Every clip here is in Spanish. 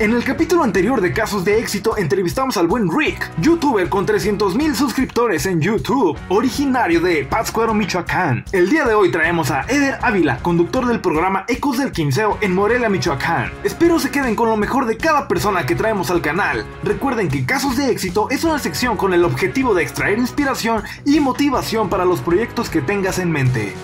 En el capítulo anterior de Casos de Éxito entrevistamos al buen Rick, youtuber con 300.000 suscriptores en YouTube, originario de Pátzcuaro, Michoacán. El día de hoy traemos a Eder Ávila, conductor del programa Ecos del Quinceo en Morelia, Michoacán. Espero se queden con lo mejor de cada persona que traemos al canal. Recuerden que Casos de Éxito es una sección con el objetivo de extraer inspiración y motivación para los proyectos que tengas en mente.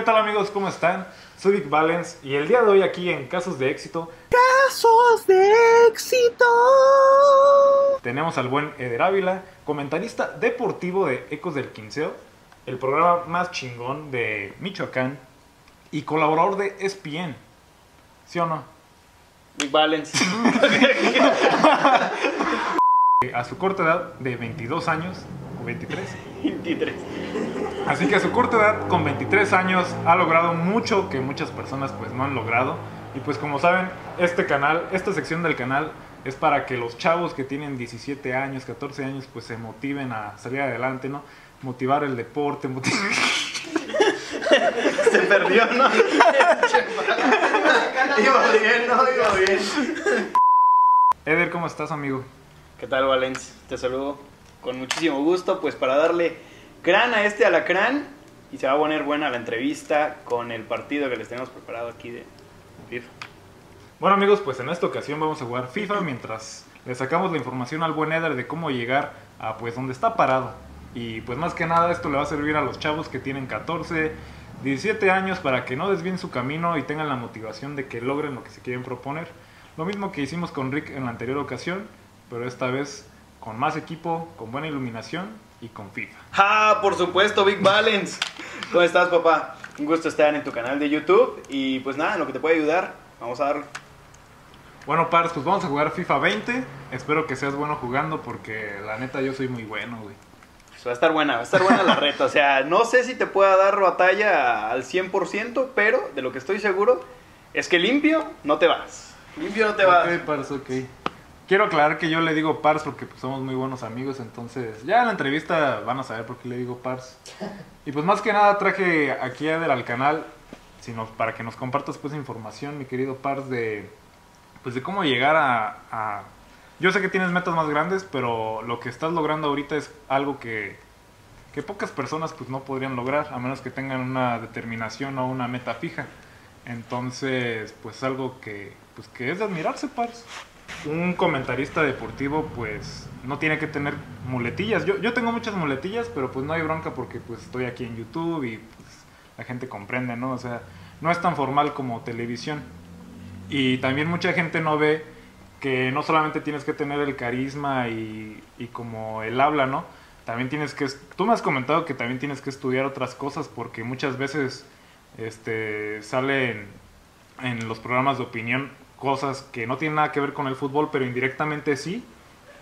¿Qué tal amigos? ¿Cómo están? Soy Vic Valens y el día de hoy aquí en Casos de Éxito Casos de Éxito. tenemos al buen Eder Ávila, comentarista deportivo de Ecos del Quinceo, el programa más chingón de Michoacán y colaborador de ESPN. ¿Sí o no? Big Balance. A su corta edad de 22 años, 23, 23. Así que a su corta edad, con 23 años, ha logrado mucho que muchas personas pues no han logrado. Y pues como saben, este canal, esta sección del canal es para que los chavos que tienen 17 años, 14 años, pues se motiven a salir adelante, ¿no? Motivar el deporte, motivar... Se perdió, ¿no? iba bien, ¿no? Iba bien. Eder, ¿cómo estás, amigo? ¿Qué tal, Valens? Te saludo con muchísimo gusto, pues para darle crán a este alacrán y se va a poner buena la entrevista con el partido que les tenemos preparado aquí de FIFA. Bueno amigos, pues en esta ocasión vamos a jugar FIFA mientras le sacamos la información al buen Eder de cómo llegar a pues donde está parado. Y pues más que nada esto le va a servir a los chavos que tienen 14, 17 años para que no desvíen su camino y tengan la motivación de que logren lo que se quieren proponer. Lo mismo que hicimos con Rick en la anterior ocasión, pero esta vez con más equipo, con buena iluminación y con FIFA. ¡Ah, por supuesto, Big Balance! ¿Cómo estás, papá? Un gusto estar en tu canal de YouTube y pues nada, en lo que te puede ayudar, vamos a darle. Bueno, Pars, pues vamos a jugar FIFA 20. Espero que seas bueno jugando porque la neta yo soy muy bueno, güey. Pues va a estar buena, va a estar buena la reta. O sea, no sé si te pueda dar batalla al 100%, pero de lo que estoy seguro es que limpio no te vas. Limpio no te vas. Ok, Pars, ok. Quiero aclarar que yo le digo Pars porque pues, somos muy buenos amigos, entonces ya en la entrevista van a saber por qué le digo Pars. Y pues más que nada traje aquí a Eder al canal, sino para que nos compartas pues información, mi querido Pars, de pues de cómo llegar a, a- Yo sé que tienes metas más grandes, pero lo que estás logrando ahorita es algo que, que pocas personas pues no podrían lograr, a menos que tengan una determinación o una meta fija. Entonces, pues algo que, pues, que es de admirarse, Pars. Un comentarista deportivo, pues, no tiene que tener muletillas. Yo, yo tengo muchas muletillas, pero pues no hay bronca porque pues estoy aquí en YouTube y pues la gente comprende, ¿no? O sea, no es tan formal como televisión. Y también mucha gente no ve que no solamente tienes que tener el carisma y, y como el habla, ¿no? También tienes que... Tú me has comentado que también tienes que estudiar otras cosas porque muchas veces este, salen en los programas de opinión cosas que no tienen nada que ver con el fútbol, pero indirectamente sí,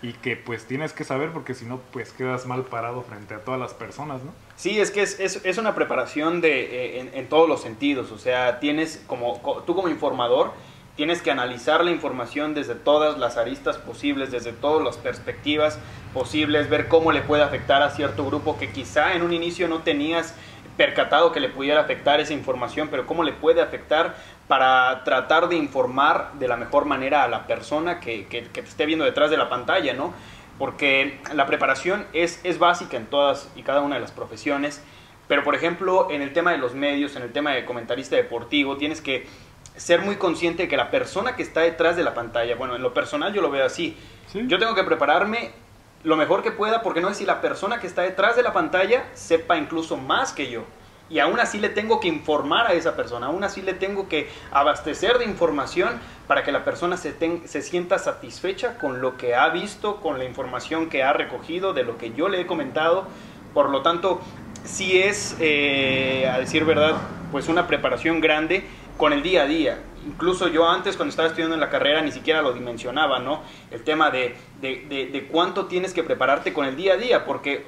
y que pues tienes que saber porque si no pues quedas mal parado frente a todas las personas, ¿no? Sí, es que es, es- es una preparación de, eh, en, en todos los sentidos. O sea, tienes como co- tú como informador, tienes que analizar la información desde todas las aristas posibles, desde todas las perspectivas posibles, ver cómo le puede afectar a cierto grupo que quizá en un inicio no tenías percatado que le pudiera afectar esa información, pero cómo le puede afectar para tratar de informar de la mejor manera a la persona que, que- que te esté viendo detrás de la pantalla, ¿no? Porque la preparación es, es básica en todas y cada una de las profesiones, pero por ejemplo en el tema de los medios, en el tema de comentarista deportivo, tienes que ser muy consciente de que la persona que está detrás de la pantalla, bueno, en lo personal yo lo veo así, Sí. yo tengo que prepararme lo mejor que pueda porque no sé si la persona que está detrás de la pantalla sepa incluso más que yo. Y aún así le tengo que informar a esa persona, aún así le tengo que abastecer de información para que la persona se, se sienta satisfecha con lo que ha visto, con la información que ha recogido, de lo que yo le he comentado. Por lo tanto, sí es, eh, a decir verdad, pues una preparación grande con el día a día. Incluso yo antes, cuando estaba estudiando en la carrera, ni siquiera lo dimensionaba, ¿no? El tema de, de- de- cuánto tienes que prepararte con el día a día, porque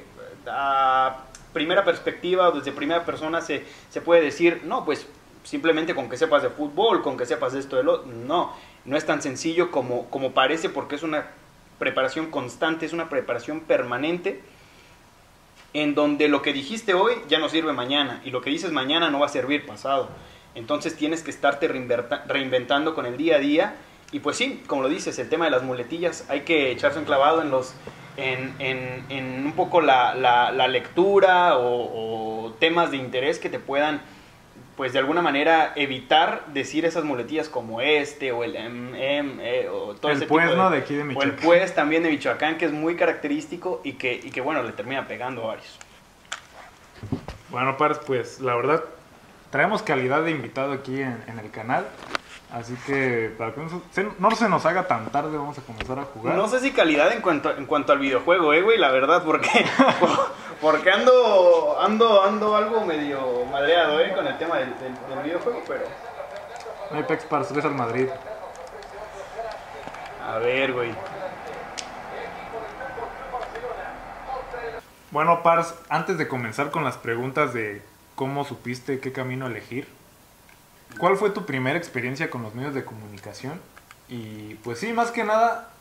a primera perspectiva o desde primera persona se, se puede decir, no, pues simplemente con que sepas de fútbol, con que sepas de esto, de lo... No, no es tan sencillo como, como parece porque es una preparación constante, es una preparación permanente en donde lo que dijiste hoy ya no sirve mañana y lo que dices mañana no va a servir pasado. Entonces tienes que estarte reinventando con el día a día. Y pues sí, como lo dices, el tema de las muletillas, hay que echarse un clavado en los en, en- en un poco la, la- la lectura o, o temas de interés que te puedan, pues de alguna manera, evitar decir esas muletillas como este o el eh, o todo El ese pues, tipo ¿no? De aquí de o el Michoacán. pues también de Michoacán, que es muy característico y que, y que bueno, le termina pegando a varios. Bueno, Pars, pues la verdad, traemos calidad de invitado aquí en, en el canal. Así que para que no se, no se nos haga tan tarde, vamos a comenzar a jugar. No sé si calidad en cuanto, en cuanto al videojuego, eh, güey, la verdad, porque, porque ando, ando, ando algo medio madreado, eh, con el tema del, del- del videojuego, pero... Apex Pars 3 al Madrid. A ver, güey. Bueno, Pars, antes de comenzar con las preguntas de cómo supiste qué camino elegir, ¿cuál fue tu primera experiencia con los medios de comunicación? Y pues sí, más que nada,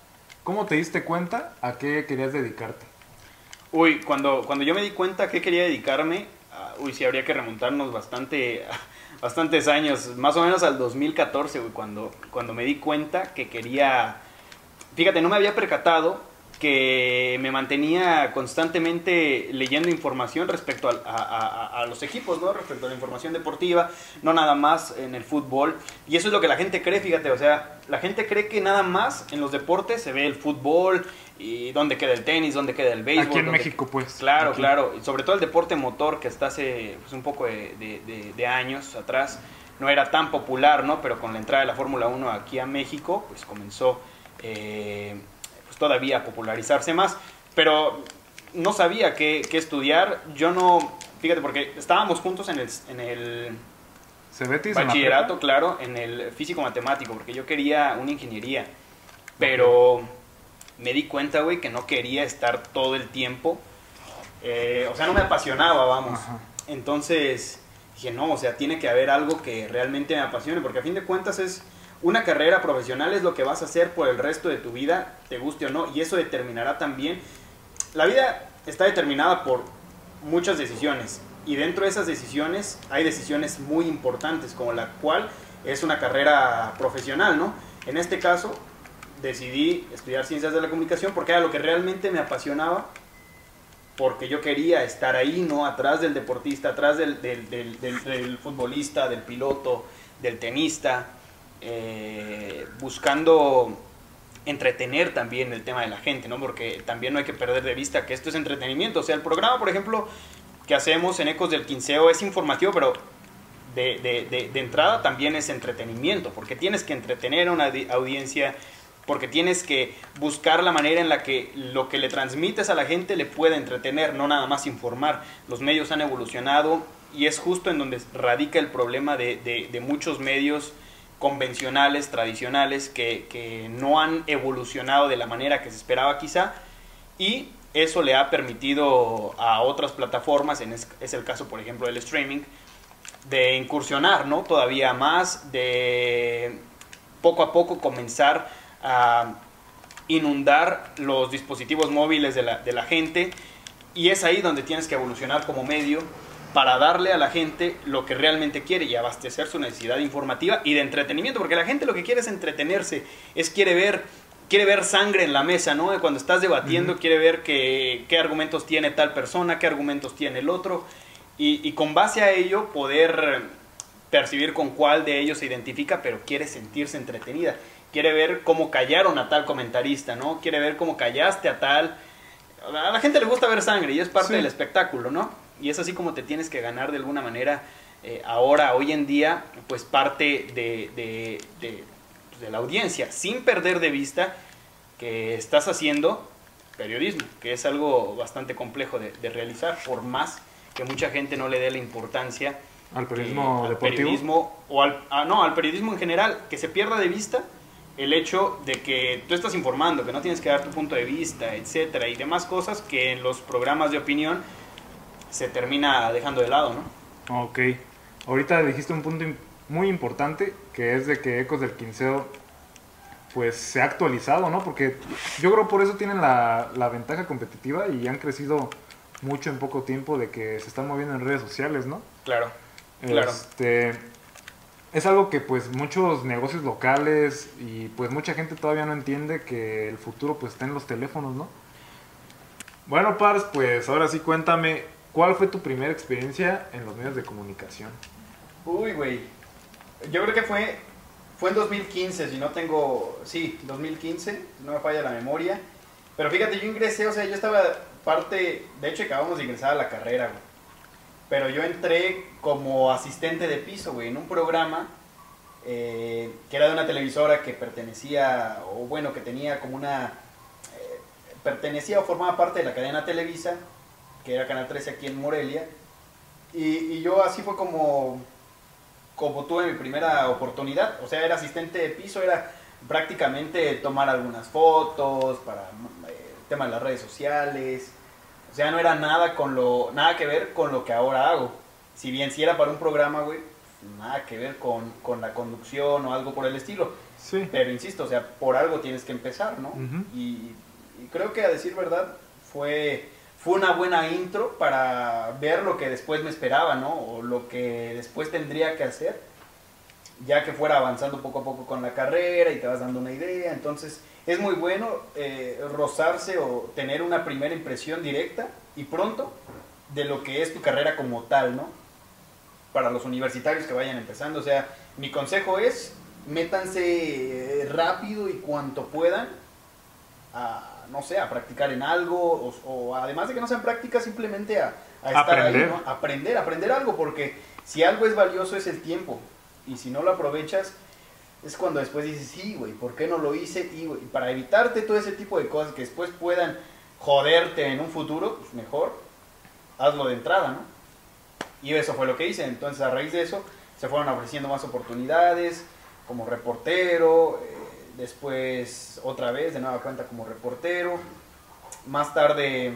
¿cómo te diste cuenta a qué querías dedicarte? Uy, cuando, cuando yo me di cuenta que quería dedicarme, ah, uy, sí, habría que remontarnos bastante, bastantes años, más o menos al 2014, güey, cuando, cuando me di cuenta que quería... Fíjate, no me había percatado que me mantenía constantemente leyendo información respecto a, a- a- a los equipos, ¿no? Respecto a la información deportiva, no nada más en el fútbol. Y eso es lo que la gente cree, fíjate, o sea, la gente cree que nada más en los deportes se ve el fútbol y dónde queda el tenis, dónde queda el béisbol. Aquí en dónde- México, pues. Claro, Aquí. claro. Y sobre todo el deporte motor que hasta hace pues, un poco de, de- de- de años atrás no era tan popular, ¿no? Pero con la entrada de la Fórmula 1 aquí a México, pues comenzó eh, todavía popularizarse más. Pero no sabía qué, qué estudiar. Yo no, fíjate, porque estábamos juntos en el, en el Cebetis bachillerato, claro, en el físico-matemático, porque yo quería una ingeniería. Pero me di cuenta, güey, que no quería estar todo el tiempo. eh, o sea, no me apasionaba, vamos. Ajá. Entonces dije, no, o sea, tiene que haber algo que realmente me apasione, porque a fin de cuentas es una carrera profesional, es lo que vas a hacer por el resto de tu vida, te guste o no, y eso determinará también. La vida está determinada por muchas decisiones, y dentro de esas decisiones hay decisiones muy importantes, como la cual es una carrera profesional, ¿no? En este caso, decidí estudiar ciencias de la comunicación porque era lo que realmente me apasionaba porque yo quería estar ahí, ¿no? Atrás del deportista, atrás del, del, del- del- futbolista, del piloto, del tenista, eh, buscando entretener también el tema de la gente, ¿no? Porque también no hay que perder de vista que esto es entretenimiento. O sea, el programa, por ejemplo, que hacemos en Ecos del Quinceo es informativo, pero de, de- de- de entrada también es entretenimiento, porque tienes que entretener a una di- audiencia, porque tienes que buscar la manera en la que lo que le transmites a la gente le pueda entretener, no nada más informar. Los medios han evolucionado y es justo en donde radica el problema de muchos medios convencionales, tradicionales, que, que no han evolucionado de la manera que se esperaba quizá, y eso le ha permitido a otras plataformas, en es, es el caso por ejemplo del streaming, de incursionar, ¿no? Todavía más, de poco a poco comenzar a inundar los dispositivos móviles de la, de la gente y es ahí donde tienes que evolucionar como medio para darle a la gente lo que realmente quiere y abastecer su necesidad informativa y de entretenimiento, porque la gente lo que quiere es entretenerse, es quiere ver quiere ver sangre en la mesa, ¿no? Cuando estás debatiendo, quiere ver que- qué argumentos tiene tal persona, qué argumentos tiene el otro, y, y con base a ello poder percibir con cuál de ellos se identifica, pero quiere sentirse entretenida. Quiere ver cómo callaron a tal comentarista, ¿no? Quiere ver cómo callaste a tal... A la gente le gusta ver sangre y es parte Sí. del espectáculo, ¿no? Y es así como te tienes que ganar de alguna manera eh, ahora, hoy en día, pues parte de, de- de- pues, de la audiencia, sin perder de vista que estás haciendo periodismo, que es algo bastante complejo de, de realizar, por más que mucha gente no le dé la importancia Al que- periodismo al deportivo. periodismo o al, ah, no, al periodismo en general, que se pierda de vista el hecho de que tú estás informando, que no tienes que dar tu punto de vista, etcétera, y demás cosas que en los programas de opinión se termina dejando de lado, ¿no? Ok. Ahorita dijiste un punto muy importante, que es de que Ecos del Quinceo pues se ha actualizado, ¿no? Porque yo creo por eso tienen la, la ventaja competitiva y han crecido mucho en poco tiempo de que se están moviendo en redes sociales, ¿no? Claro. Claro. Este, es algo que pues muchos negocios locales y pues mucha gente todavía no entiende que el futuro pues está en los teléfonos, ¿no? Bueno, Pars, pues ahora sí cuéntame, ¿cuál fue tu primera experiencia en los medios de comunicación? Uy, güey. Yo creo que fue, fue en 2015, si no tengo... Sí, 2015, si no me falla la memoria. Pero fíjate, yo ingresé, o sea, yo estaba parte... De hecho, acabamos de ingresar a la carrera, güey. Pero yo entré como asistente de piso, güey, en un programa eh, que era de una televisora que pertenecía, o bueno, que tenía como una... eh, pertenecía o formaba parte de la cadena Televisa, que era Canal 13 aquí en Morelia. Y, y yo así fue como, como tuve mi primera oportunidad. O sea, era asistente de piso, era prácticamente tomar algunas fotos para eh, el tema de las redes sociales. O sea, no era nada con lo, nada que ver con lo que ahora hago. Si bien si era para un programa, güey, nada que ver con, con la conducción o algo por el estilo. Sí. Pero insisto, o sea, por algo tienes que empezar, ¿no? Y creo que a decir verdad fue, fue una buena intro para ver lo que después me esperaba, ¿no? O lo que después tendría que hacer, ya que fuera avanzando poco a poco con la carrera y te vas dando una idea. Entonces, es muy bueno eh, rozarse o tener una primera impresión directa y pronto de lo que es tu carrera como tal, ¿no? Para los universitarios que vayan empezando. O sea, mi consejo es, métanse eh, rápido y cuanto puedan a, no sé, a practicar en algo, o, o además de que no sean prácticas, simplemente a, a estar Aprender. ahí, ¿no? Aprender, aprender algo, porque si algo es valioso es el tiempo, y si no lo aprovechas, es cuando después dices, sí, güey, ¿por qué no lo hice? Y, para evitarte todo ese tipo de cosas que después puedan joderte en un futuro, pues mejor hazlo de entrada, ¿no? Y eso fue lo que hice. Entonces, a raíz de eso, se fueron ofreciendo más oportunidades como reportero, eh, después otra vez de nueva cuenta como reportero. Más tarde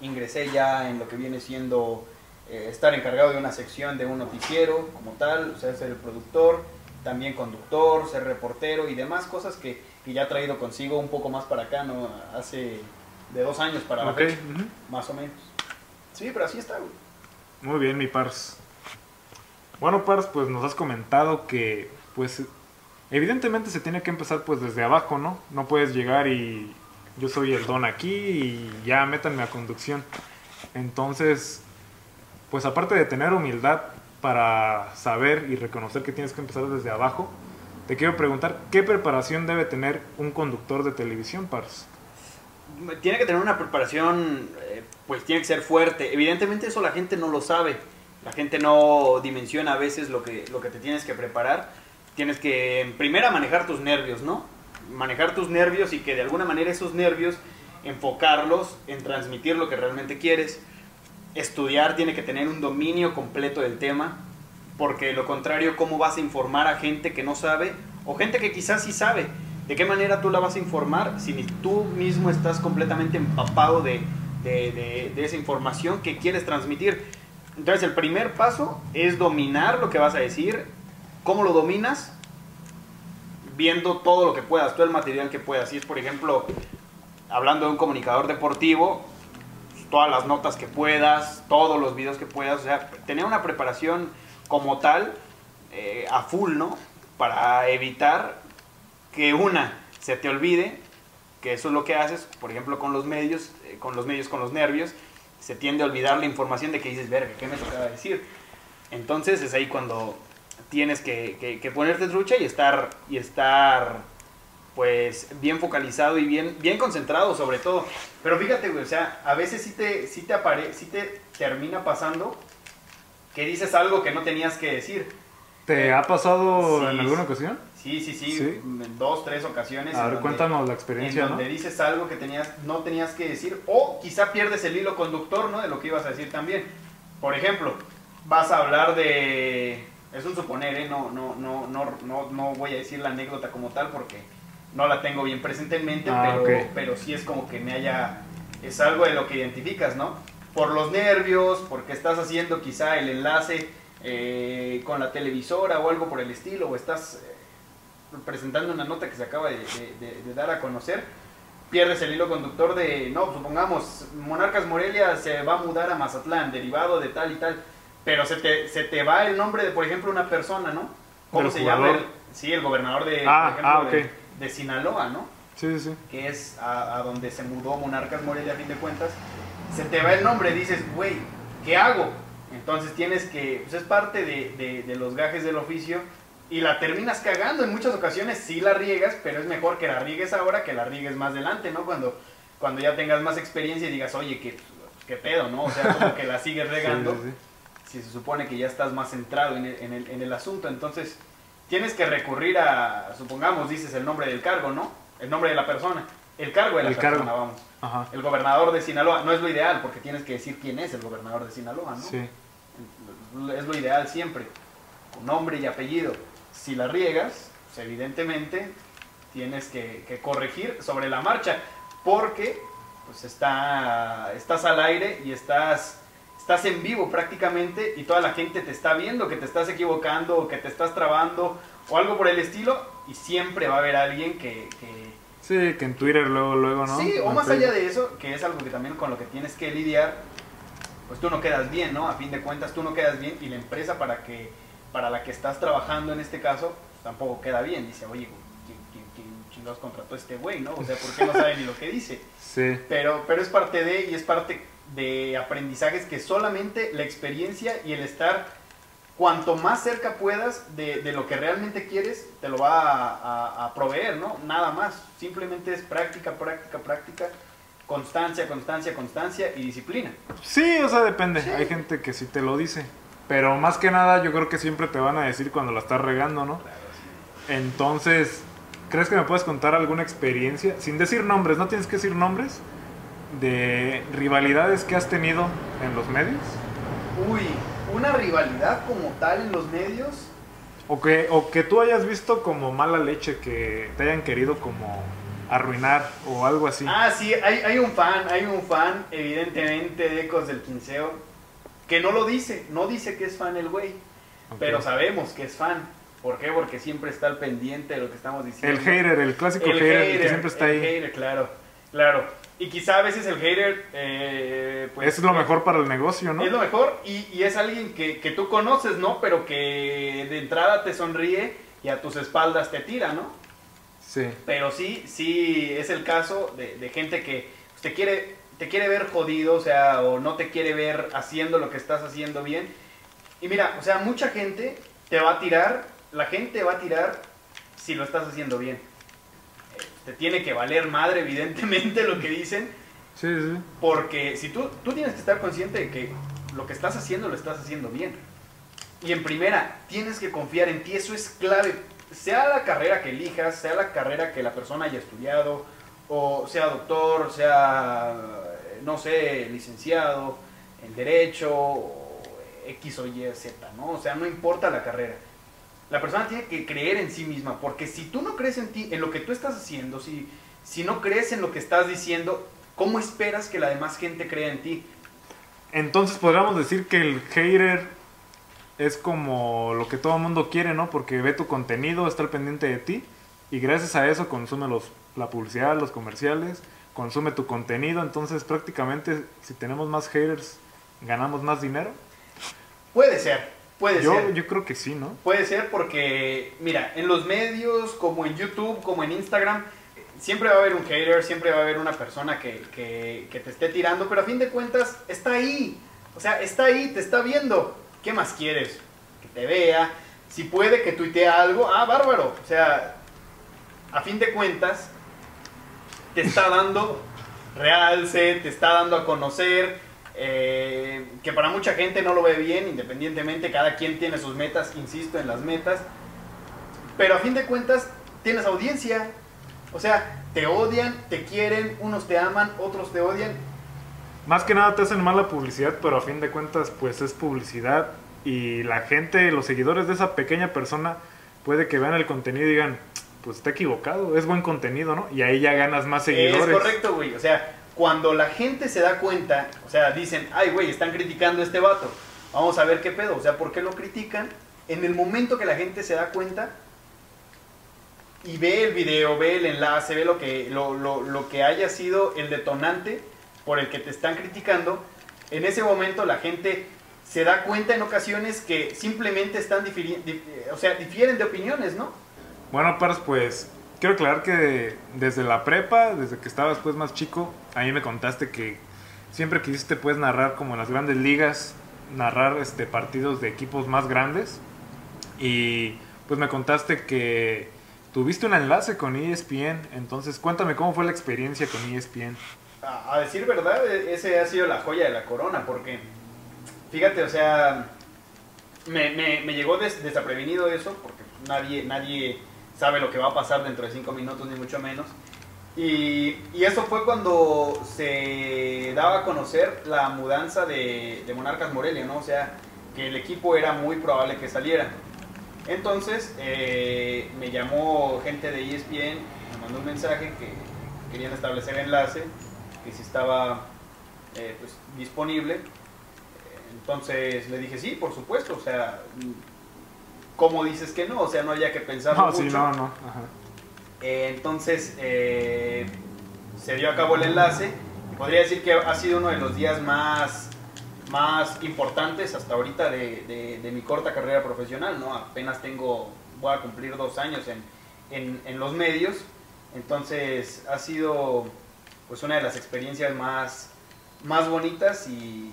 ingresé ya en lo que viene siendo eh, estar encargado de una sección de un noticiero como tal, o sea, ser el productor, también conductor, ser reportero y demás cosas que, que ya ha traído consigo un poco más para acá, ¿no? Hace de dos años para la Ok, fecha, ujú. más o menos. Sí, pero así está, güey. Muy bien, mi Pars. Bueno, Pars, pues nos has comentado que, pues, evidentemente se tiene que empezar pues desde abajo, ¿no? No puedes llegar y yo soy el don aquí y ya métanme a conducción. Entonces, pues aparte de tener humildad para saber y reconocer que tienes que empezar desde abajo, te quiero preguntar, ¿qué preparación debe tener un conductor de televisión, Pars? tiene que tener una preparación, eh, pues tiene que ser fuerte. Evidentemente eso la gente no lo sabe. La gente no dimensiona a veces lo que, lo que te tienes que preparar. Tienes que, en primera, manejar tus nervios, ¿no? Manejar tus nervios y que de alguna manera esos nervios enfocarlos en transmitir lo que realmente quieres. Estudiar tiene que tener un dominio completo del tema, porque lo contrario, ¿cómo vas a informar a gente que no sabe o gente que quizás sí sabe? ¿De qué manera tú la vas a informar si tú mismo estás completamente empapado de- de- de esa información que quieres transmitir? Entonces el primer paso es dominar lo que vas a decir. ¿Cómo lo dominas? Viendo todo lo que puedas, todo el material que puedas. Si es, por ejemplo, hablando de un comunicador deportivo, todas las notas que puedas, todos los videos que puedas, o sea, tener una preparación como tal eh, a full, ¿no? Para evitar que una se te olvide, que eso es lo que haces, por ejemplo, con los medios, eh, con los medios, con los nervios, se tiende a olvidar la información de que dices, verga, ¿qué me tocaba decir? Entonces es ahí cuando tienes que, que- que ponerte trucha y estar, y estar pues bien focalizado y bien, bien concentrado sobre todo. Pero fíjate, güey, o sea, a veces sí te, sí te apare, sí te termina pasando que dices algo que no tenías que decir. ¿Te ha pasado Sí, en alguna ocasión? Sí, sí, sí, Sí. en dos, tres ocasiones. A en ver, donde- cuéntanos la en experiencia, ¿no? donde dices algo que tenías, no tenías que decir, o quizá pierdes el hilo conductor, ¿no? De lo que ibas a decir también. Por ejemplo, vas a hablar de, es un suponer, ¿eh? No, no, no, no, no, no voy a decir la anécdota como tal porque no la tengo bien presente en mente, Ah, pero, ok. pero sí es como que me haya, es algo de lo que identificas, ¿no? Por los nervios, porque estás haciendo quizá el enlace eh, con la televisora o algo por el estilo, o estás eh, presentando una nota que se acaba de, de- de- de dar a conocer. pierdes el hilo conductor de, no, supongamos, Monarcas Morelia se va a mudar a Mazatlán, derivado de tal y tal, pero se te, se te va el nombre de, por ejemplo, una persona, ¿no? ¿Cómo ¿Del se jugador? llama? El, sí, el gobernador de, Ah, por ejemplo, ah, ok. de, de Sinaloa, ¿no? Sí, sí, sí. que es a, a donde se mudó Monarcas Morelia a fin de cuentas, se te va el nombre, dices, güey, ¿qué hago? Entonces tienes que, pues es parte de, de- de los gajes del oficio y la terminas cagando en muchas ocasiones, sí la riegas, pero es mejor que la riegues ahora que la riegues más adelante, ¿no? Cuando, cuando ya tengas más experiencia y digas, oye, ¿qué, qué pedo, no? O sea, como que la sigues regando sí, sí. Si se supone que ya estás más centrado en el, en el- en el asunto. Entonces, tienes que recurrir a, supongamos, dices el nombre del cargo, ¿no? El nombre de la persona. El cargo de la El persona, cargo. vamos. Ajá. El gobernador de Sinaloa. No es lo ideal, porque tienes que decir quién es el gobernador de Sinaloa, ¿no? Sí. Es lo ideal siempre. Con nombre y apellido. Si la riegas, pues, evidentemente tienes que, que corregir sobre la marcha, porque pues está, estás al aire y estás, estás en vivo prácticamente y toda la gente te está viendo que te estás equivocando o que te estás trabando o algo por el estilo y siempre va a haber alguien que- que, Sí, que en Twitter luego, luego, ¿no? Sí, o En más Facebook. allá de eso, que es algo que también con lo que tienes que lidiar, pues tú no quedas bien, ¿no? A fin de cuentas tú no quedas bien y la empresa para que para la que estás trabajando en este caso pues, tampoco queda bien. Dice, oye, ¿quién, quién, quién chingados contrató a este güey, no? O sea, ¿por qué no sabe ni lo que dice? Sí. Pero, pero es parte de y es parte de aprendizajes que solamente la experiencia y el estar cuanto más cerca puedas de, de lo que realmente quieres, te lo va a, a- a proveer, ¿no? Nada más. Simplemente es práctica, práctica, práctica, constancia, constancia, constancia y disciplina. Sí, o sea, depende. Sí. Hay gente que sí te lo dice. Pero más que nada, yo creo que siempre te van a decir cuando la estás regando, ¿no? Entonces, ¿crees que me puedes contar alguna experiencia? Sin decir nombres, no tienes que decir nombres. De rivalidades que has tenido en los medios. Uy, una rivalidad como tal en los medios. O que, o que tú hayas visto como mala leche que te hayan querido como arruinar o algo así. Ah, sí, hay, hay un fan, hay un fan, evidentemente, de Ecos del Quinceo, que no lo dice, no dice que es fan el güey, pero sabemos que es fan. ¿Por qué? Porque siempre está al pendiente de lo que estamos diciendo. El hater, el clásico El hater, que siempre está el ahí. hater, claro, claro. Y quizá a veces el hater, eh, pues... es lo mejor para el negocio, ¿no? Es lo mejor y, y es alguien que, que tú conoces, ¿no? Pero que de entrada te sonríe y a tus espaldas te tira, ¿no? Sí. Pero sí, sí es el caso de, de gente que pues, te quiere, te quiere ver jodido, o sea, o no te quiere ver haciendo lo que estás haciendo bien. Y mira, o sea, mucha gente te va a tirar, la gente va a tirar si lo estás haciendo bien. Te tiene que valer madre, evidentemente, lo que dicen, Sí, sí. porque si tú, tú tienes que estar consciente de que lo que estás haciendo lo estás haciendo bien. Y en primera, tienes que confiar en ti, eso es clave. Sea la carrera que elijas, sea la carrera que la persona haya estudiado, o sea doctor, sea, no sé, licenciado en Derecho, X o Y, Z, ¿no? O sea, no importa la carrera. La persona tiene que creer en sí misma, porque si tú no crees en ti, en lo que tú estás haciendo, si, si no crees en lo que estás diciendo, ¿cómo esperas que la demás gente crea en ti? Entonces podríamos decir que el hater es como lo que todo el mundo quiere, ¿no? Porque ve tu contenido, está al pendiente de ti y gracias a eso consume los, la publicidad, los comerciales, consume tu contenido. Entonces prácticamente si tenemos más haters, ganamos más dinero. Puede ser, puede Yo, ser. yo creo que sí, ¿no? Puede ser porque, mira, en los medios, como en YouTube, como en Instagram, siempre va a haber un hater, siempre va a haber una persona que, que- que te esté tirando, pero a fin de cuentas está ahí. O sea, está ahí, te está viendo. ¿Qué más quieres? Que te vea. Si puede que tuitee algo, ah, bárbaro. O sea, a fin de cuentas, te está dando realce, te está dando a conocer, eh, que para mucha gente no lo ve bien, independientemente, cada quien tiene sus metas, insisto en las metas, pero a fin de cuentas tienes audiencia, o sea, te odian, te quieren, unos te aman, otros te odian, Más que nada te hacen mala publicidad, pero a fin de cuentas pues es publicidad y la gente, los seguidores de esa pequeña persona puede que vean el contenido y digan, pues está equivocado, es buen contenido, ¿no? Y ahí ya ganas más seguidores. Es correcto, güey. O sea, cuando la gente se da cuenta, o sea, dicen, ay, güey, están criticando a este vato. Vamos a ver qué pedo. O sea, ¿por qué lo critican? En el momento que la gente se da cuenta y ve el video, ve el enlace, ve lo que, lo, lo, lo que haya sido el detonante por el que te están criticando, en ese momento la gente se da cuenta en ocasiones que simplemente están dif- o sea, difieren de opiniones, ¿no? Bueno, Pars, pues quiero aclarar que desde la prepa, desde que estabas pues más chico, a mí me contaste que siempre quisiste pues narrar como en las grandes ligas, narrar este partidos de equipos más grandes y pues me contaste que tuviste un enlace con ESPN, entonces cuéntame cómo fue la experiencia con ESPN. A, decir verdad, e- ese ha sido la joya de la corona, porque fíjate, o sea, me, me- me llegó des- desaprevenido eso, porque nadie, nadie sabe lo que va a pasar dentro de cinco minutos, ni mucho menos. Y, y eso fue cuando se daba a conocer la mudanza de, de Monarcas Morelia, ¿no? O sea, que el equipo era muy probable que saliera. Entonces, eh, me llamó gente de ESPN, me mandó un mensaje que querían establecer enlace, que si estaba eh, pues, disponible. Entonces le dije, sí, por supuesto, o sea, ¿cómo dices que no? O sea, no había que pensar No, mucho. sí, no, no. Ajá. Eh, entonces eh, se dio a cabo el enlace. Podría decir que ha sido uno de los días más, más importantes hasta ahorita de, de- de mi corta carrera profesional. ¿no? Apenas tengo, voy a cumplir dos años en, en- en los medios. Entonces ha sido pues una de las experiencias más, más bonitas y,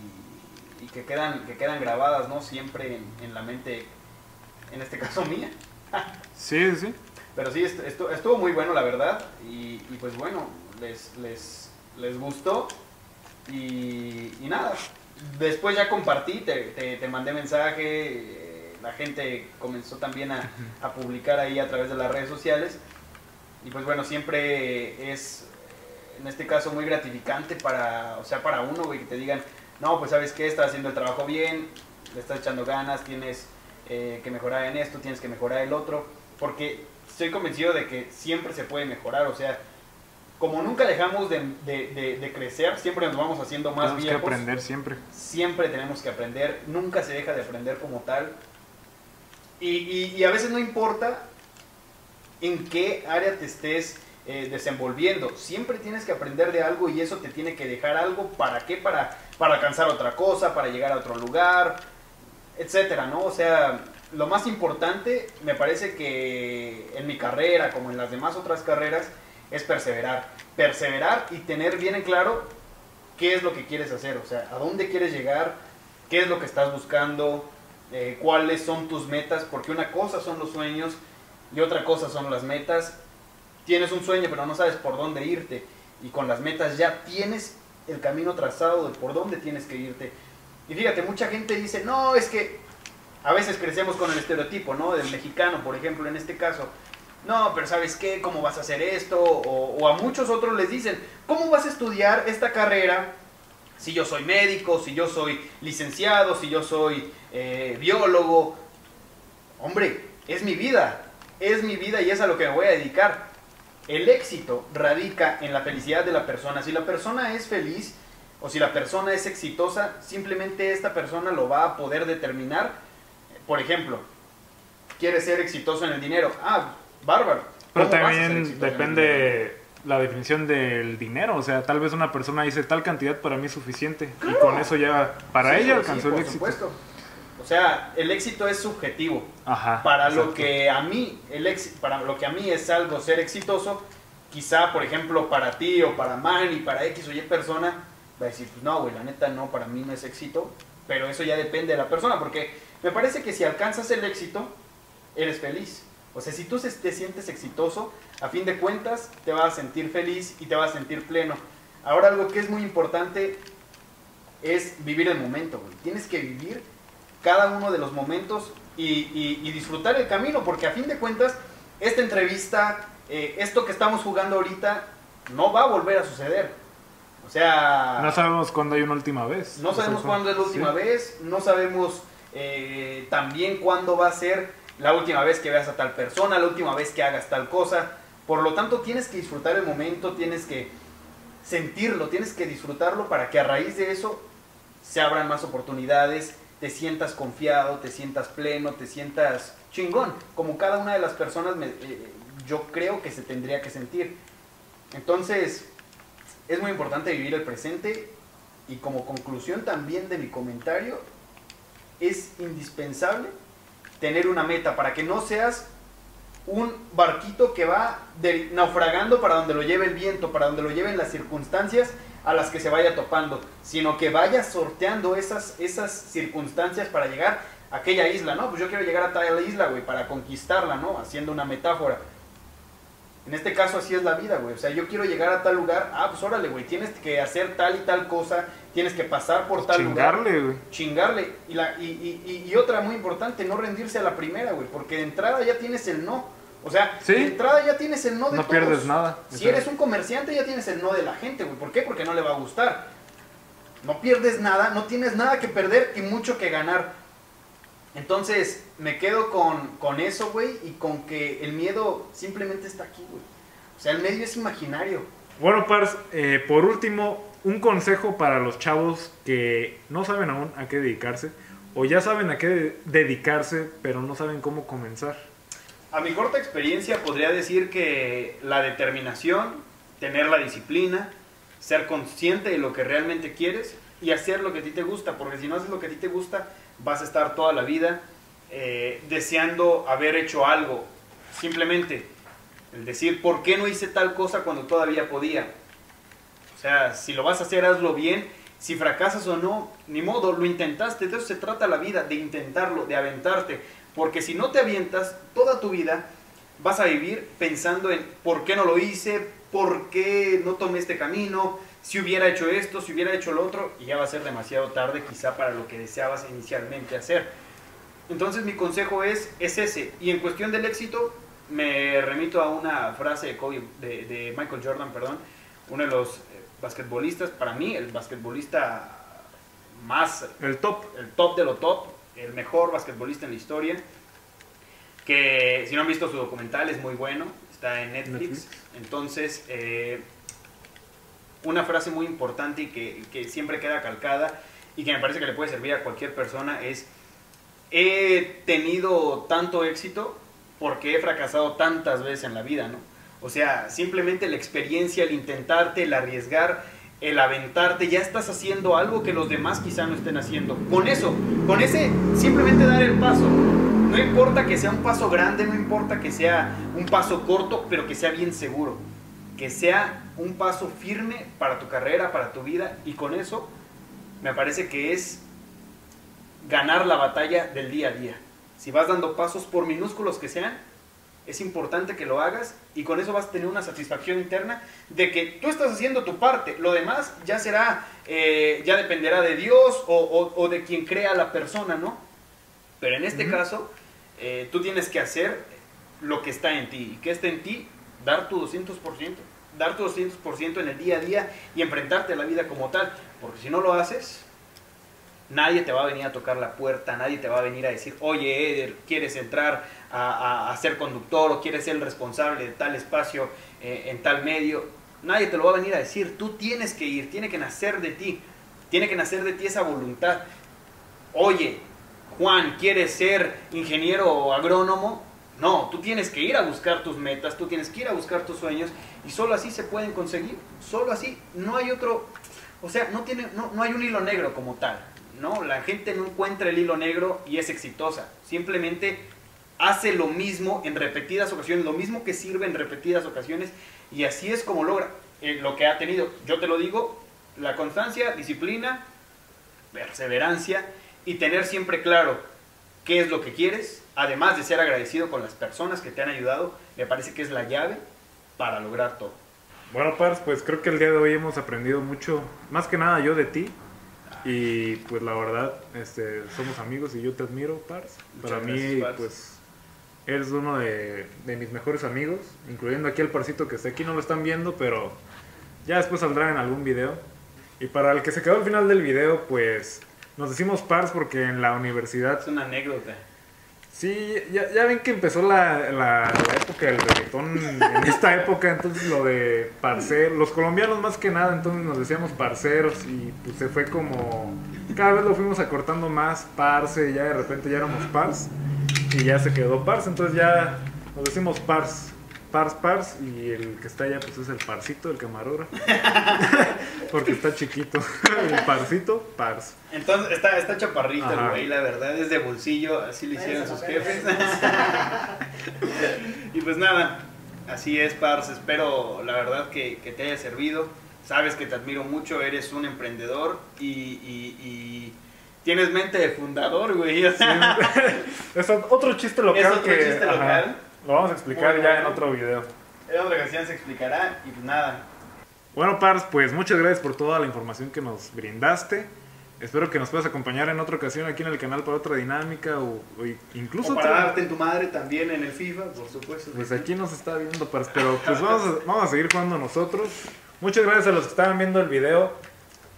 y que, quedan, que quedan grabadas ¿no? siempre en, en la mente, en este caso mía. Sí, sí. Pero sí, est- estu- estuvo muy bueno, la verdad. Y, y pues bueno, les, les, les gustó. Y, y nada, después ya compartí, te, te- te mandé mensaje. eh, La gente comenzó también a, a publicar ahí a través de las redes sociales. Y pues bueno, siempre es, en este caso, muy gratificante para, o sea, para uno, güey, que te digan, no, pues sabes que estás haciendo el trabajo bien, le estás echando ganas, tienes eh, que mejorar en esto, tienes que mejorar el otro, porque estoy convencido de que siempre se puede mejorar, o sea, como nunca dejamos de, de- de- de crecer, siempre nos vamos haciendo más Tenemos que viejos, aprender siempre. siempre tenemos que aprender, nunca se deja de aprender como tal, y, y- y a veces no importa en qué área te estés eh, desenvolviendo. Siempre tienes que aprender de algo y eso te tiene que dejar algo. ¿Para qué? Para, para alcanzar otra cosa, para llegar a otro lugar, etcétera, ¿no? O sea, lo más importante me parece que en mi carrera, como en las demás otras carreras, es perseverar. Perseverar y tener bien en claro qué es lo que quieres hacer, o sea, a dónde quieres llegar, qué es lo que estás buscando, eh, cuáles son tus metas, porque una cosa son los sueños y otra cosa son las metas. Tienes un sueño, pero no sabes por dónde irte. Y con las metas ya tienes el camino trazado de por dónde tienes que irte. Y fíjate, mucha gente dice, no, es que a veces crecemos con el estereotipo, ¿no? Del mexicano, por ejemplo, en este caso. No, pero ¿sabes qué? ¿Cómo vas a hacer esto? O, o a muchos otros les dicen, ¿cómo vas a estudiar esta carrera si yo soy médico, si yo soy licenciado, si yo soy eh, biólogo? Hombre, es mi vida, es mi vida y es a lo que me voy a dedicar. El éxito radica en la felicidad de la persona. Si la persona es feliz o si la persona es exitosa, simplemente esta persona lo va a poder determinar. Por ejemplo, quiere ser exitoso en el dinero. Ah, bárbaro. Pero ¿Cómo vas a ser también depende la definición del dinero. O sea, tal vez una persona dice tal cantidad para mí es suficiente. Y con eso ya, para Sí, ella sí, alcanzó por el éxito. supuesto. O sea, el éxito es subjetivo. Ajá. para lo que a mí el ex- para lo que a mí es algo ser exitoso quizá por ejemplo para ti o para Manny para X o Y persona va a decir pues no güey la neta no para mí no es éxito pero eso ya depende de la persona porque me parece que si alcanzas el éxito eres feliz. O sea si tú te sientes exitoso a fin de cuentas te vas a sentir feliz y te vas a sentir pleno. Ahora algo que es muy importante es vivir el momento tienes que vivir cada uno de los momentos y disfrutar el camino, porque a fin de cuentas, esta entrevista, eh, esto que estamos jugando ahorita, no va a volver a suceder. O sea, No sabemos cuándo hay una última vez. no sabemos cuándo es la última sí. vez, no sabemos eh, también cuándo va a ser la última vez que veas a tal persona, la última vez que hagas tal cosa. Por lo tanto, tienes que disfrutar el momento, tienes que sentirlo, tienes que disfrutarlo para que a raíz de eso se abran más oportunidades, te sientas confiado, te sientas pleno, te sientas chingón, como cada una de las personas me- eh, yo creo que se tendría que sentir. Entonces, es muy importante vivir el presente y como conclusión también de mi comentario, es indispensable tener una meta para que no seas un barquito que va de- naufragando para donde lo lleve el viento, para donde lo lleven las circunstancias a las que se vaya topando, sino que vaya sorteando esas, esas circunstancias para llegar a aquella isla, ¿no? Pues yo quiero llegar a tal isla, güey, para conquistarla, ¿no? Haciendo una metáfora. En este caso así es la vida, güey. O sea, yo quiero llegar a tal lugar. Ah, pues órale, güey. Tienes que hacer tal y tal cosa. Tienes que pasar por tal lugar Chingarle, güey. chingarle. Y, la, y, y- y- otra muy importante, no rendirse a la primera, güey, porque de entrada ya tienes el no. O sea, Sí. de entrada ya tienes el no de No todos. pierdes nada. Si eres un comerciante ya tienes el no de la gente, güey. ¿Por qué? Porque no le va a gustar. No pierdes nada, no tienes nada que perder y mucho que ganar. Entonces, me quedo con, con eso, güey, y con que el miedo simplemente está aquí, güey. O sea, el medio es imaginario. Bueno, Pars, eh, por último, un consejo para los chavos que no saben aún a qué dedicarse o ya saben a qué dedicarse, pero no saben cómo comenzar. A mi corta experiencia podría decir que la determinación, tener la disciplina, ser consciente de lo que realmente quieres y hacer lo que a ti te gusta, porque si no haces lo que a ti te gusta, vas a estar toda la vida eh, deseando haber hecho algo. Simplemente el decir, ¿por qué no hice tal cosa cuando todavía podía? O sea, si lo vas a hacer, hazlo bien. Si fracasas o no, ni modo, lo intentaste. De eso se trata la vida, de intentarlo, de aventarte. Porque si no te avientas toda tu vida, vas a vivir pensando en por qué no lo hice, por qué no tomé este camino, si hubiera hecho esto, si hubiera hecho lo otro, y ya va a ser demasiado tarde quizá para lo que deseabas inicialmente hacer. Entonces mi consejo es, es ese. Y en cuestión del éxito, me remito a una frase de, Kobe, de, de Michael Jordan, perdón, uno de los eh, basquetbolistas, para mí el basquetbolista más El top. el top de lo top, el mejor basquetbolista en la historia. Que si no han visto su documental es muy bueno, está en Netflix. Netflix. Entonces, eh, una frase muy importante y que, siempre queda calcada y que me parece que le puede servir a cualquier persona es, he tenido tanto éxito porque he fracasado tantas veces en la vida, ¿no? O sea, simplemente la experiencia, el intentarte, el arriesgar, el aventarte, ya estás haciendo algo que los demás quizá no estén haciendo. Con eso, con ese simplemente dar el paso. No importa que sea un paso grande, no importa que sea un paso corto, pero que sea bien seguro. Que sea un paso firme para tu carrera, para tu vida. Y con eso me parece que es ganar la batalla del día a día. Si vas dando pasos, por minúsculos que sean, es importante que lo hagas y con eso vas a tener una satisfacción interna de que tú estás haciendo tu parte. Lo demás ya será, eh, ya dependerá de Dios o, o- o de quien crea la persona, ¿no? Pero en este caso, eh, tú tienes que hacer lo que está en ti. ¿Y qué está en ti? Dar tu 200%. Dar tu 200% en el día a día y enfrentarte a la vida como tal. Porque si no lo haces, nadie te va a venir a tocar la puerta, nadie te va a venir a decir, oye, Eder, ¿quieres entrar a, ser conductor o quieres ser el responsable de tal espacio eh, en tal medio? Nadie te lo va a venir a decir, tú tienes que ir, tiene que nacer de ti, tiene que nacer de ti esa voluntad. Oye, Juan, ¿quieres ser ingeniero o agrónomo? No, tú tienes que ir a buscar tus metas, tú tienes que ir a buscar tus sueños y solo así se pueden conseguir, solo así, no hay otro, o sea, no, tiene, no, no hay un hilo negro como tal, ¿no? La gente no encuentra el hilo negro y es exitosa, simplemente hace lo mismo en repetidas ocasiones, lo mismo que sirve en repetidas ocasiones y así es como logra eh, lo que ha tenido. Yo te lo digo, la constancia, disciplina, perseverancia y tener siempre claro qué es lo que quieres, además de ser agradecido con las personas que te han ayudado, me parece que es la llave para lograr todo. Bueno, Pars, pues creo que el día de hoy hemos aprendido mucho, más que nada yo de ti. Y pues la verdad, este, somos amigos y yo te admiro, Pars. Para mí, Pars. pues, eres uno de, de mis mejores amigos, incluyendo aquí el Parcito que está aquí, no lo están viendo, pero ya después saldrá en algún video. Y para el que se quedó al final del video, pues, nos decimos Pars porque en la universidad Es una anécdota. Sí, ya, ven que empezó la, la, la época del reggaetón en esta época, entonces lo de parceros, los colombianos más que nada, entonces nos decíamos parceros y pues se fue como, cada vez lo fuimos acortando más, parce, ya de repente ya éramos pars y ya se quedó pars, entonces ya nos decimos pars, Pars Pars y el que está allá pues es el Parsito, el camarógrafo. Porque está chiquito. el Parsito, Pars. Entonces, está, está chaparrito el güey, la verdad, es de bolsillo, así le hicieron sus jefes. y pues nada, así es, Pars. Espero, la verdad, que, que te haya servido. Sabes que te admiro mucho, eres un emprendedor y, y- y tienes mente de fundador, güey. o sea, Es otro chiste local Es otro que chiste ajá, local. Lo vamos a explicar ya en otro video. En otra ocasión se explicará y pues nada. Bueno, Pars, pues muchas gracias por toda la información que nos brindaste. Espero que nos puedas acompañar en otra ocasión aquí en el canal para otra dinámica o, o incluso O para otra- darte en tu madre también en el FIFA, por supuesto. Pues aquí nos está viendo, Pars, pero pues vamos a, vamos a seguir jugando nosotros. Muchas gracias a los que estaban viendo el video.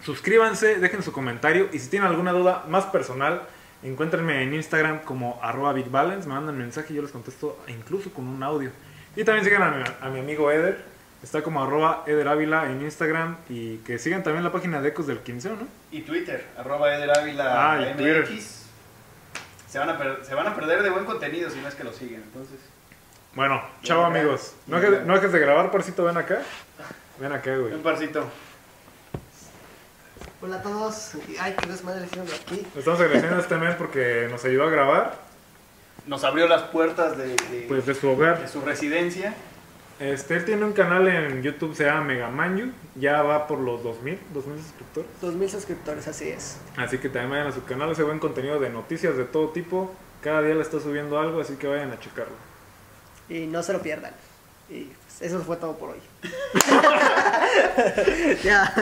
Suscríbanse, dejen su comentario y si tienen alguna duda más personal, encuéntrenme en Instagram como arroba BigBalance, me mandan mensaje y yo les contesto incluso con un audio. Y también sigan a mi, a mi amigo Eder, está como arroba Eder Ávila en Instagram y que sigan también la página de Ecos del Quinceo, ¿no? Y Twitter, arroba Eder Ávila Ah, y MX. Twitter. Se van, a per- se van a perder de buen contenido si no es que lo siguen, entonces. Bueno, chao amigos. No, dejes- no dejes de grabar, Parcito, ven acá. Ven acá, güey. Un parcito. Hola a todos. Ay, qué desmadre hicieron aquí. Estamos agradeciendo a este mes porque nos ayudó a grabar, Nos abrió las puertas de, de- pues de su hogar. de su residencia. Este, él tiene un canal en YouTube, se llama Megamanyu, ya va por los 2000, 2000 suscriptores. 2000 suscriptores, así es. Así que también vayan a su canal, hace buen contenido de noticias de todo tipo. Cada día le está subiendo algo, así que vayan a checarlo. Y no se lo pierdan. Y pues, eso fue todo por hoy. ya.